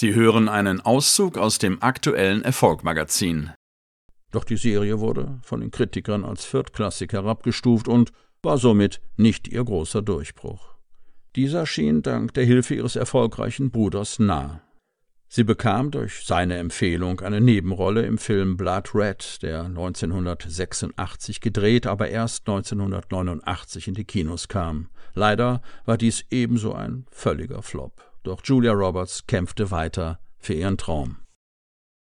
Sie hören einen Auszug aus dem aktuellen Erfolgmagazin. Doch die Serie wurde von den Kritikern als viertklassig herabgestuft und war somit nicht ihr großer Durchbruch. Dieser schien dank der Hilfe ihres erfolgreichen Bruders nah. Sie bekam durch seine Empfehlung eine Nebenrolle im Film Blood Red, der 1986 gedreht, aber erst 1989 in die Kinos kam. Leider war dies ebenso ein völliger Flop. Doch Julia Roberts kämpfte weiter für ihren Traum.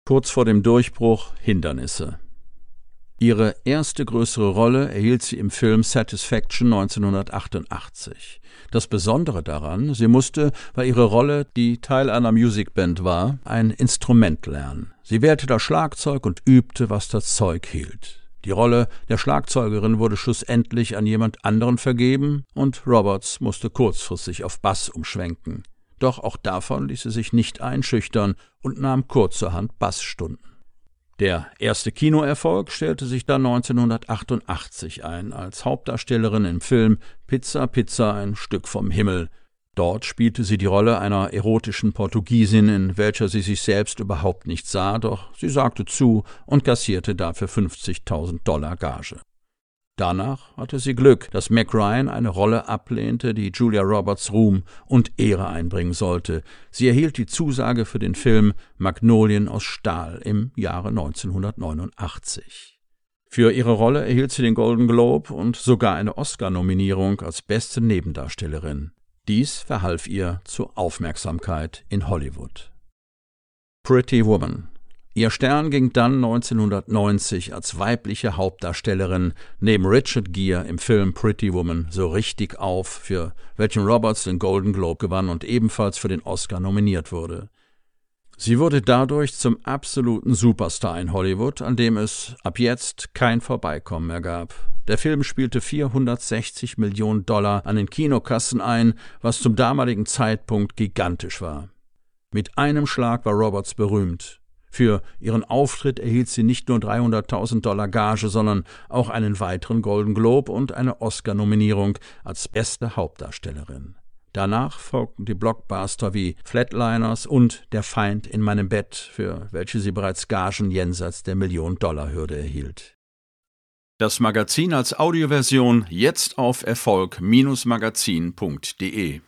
Kurz vor dem Durchbruch Hindernisse. Ihre erste größere Rolle erhielt sie im Film Satisfaction 1988. Das Besondere daran, sie musste, weil ihre Rolle, die Teil einer Musicband war, ein Instrument lernen. Sie wählte das Schlagzeug und übte, was das Zeug hielt. Die Rolle der Schlagzeugerin wurde schlussendlich an jemand anderen vergeben und Roberts musste kurzfristig auf Bass umschwenken. Doch auch davon ließ sie sich nicht einschüchtern und nahm kurzerhand Bassstunden. Der erste Kinoerfolg stellte sich dann 1988 ein, als Hauptdarstellerin im Film Pizza Pizza ein Stück vom Himmel. Dort spielte sie die Rolle einer erotischen Portugiesin, in welcher sie sich selbst überhaupt nicht sah, doch sie sagte zu und kassierte dafür 50.000 Dollar Gage. Danach hatte sie Glück, dass Mac Ryan eine Rolle ablehnte, die Julia Roberts Ruhm und Ehre einbringen sollte. Sie erhielt die Zusage für den Film Magnolien aus Stahl im Jahre 1989. Für ihre Rolle erhielt sie den Golden Globe und sogar eine Oscar-Nominierung als beste Nebendarstellerin. Dies verhalf ihr zur Aufmerksamkeit in Hollywood. Pretty Woman Ihr Stern ging dann 1990 als weibliche Hauptdarstellerin neben Richard Gere im Film Pretty Woman so richtig auf, für welchen Roberts den Golden Globe gewann und ebenfalls für den Oscar nominiert wurde. Sie wurde dadurch zum absoluten Superstar in Hollywood, an dem es ab jetzt kein Vorbeikommen mehr gab. Der Film spielte 460 Millionen Dollar an den Kinokassen ein, was zum damaligen Zeitpunkt gigantisch war. Mit einem Schlag war Roberts berühmt. Für ihren Auftritt erhielt sie nicht nur 300.000 Dollar Gage, sondern auch einen weiteren Golden Globe und eine Oscar-Nominierung als beste Hauptdarstellerin. Danach folgten die Blockbuster wie Flatliners und Der Feind in meinem Bett, für welche sie bereits Gagen jenseits der Million-Dollar-Hürde erhielt. Das Magazin als Audioversion jetzt auf Erfolg-magazin.de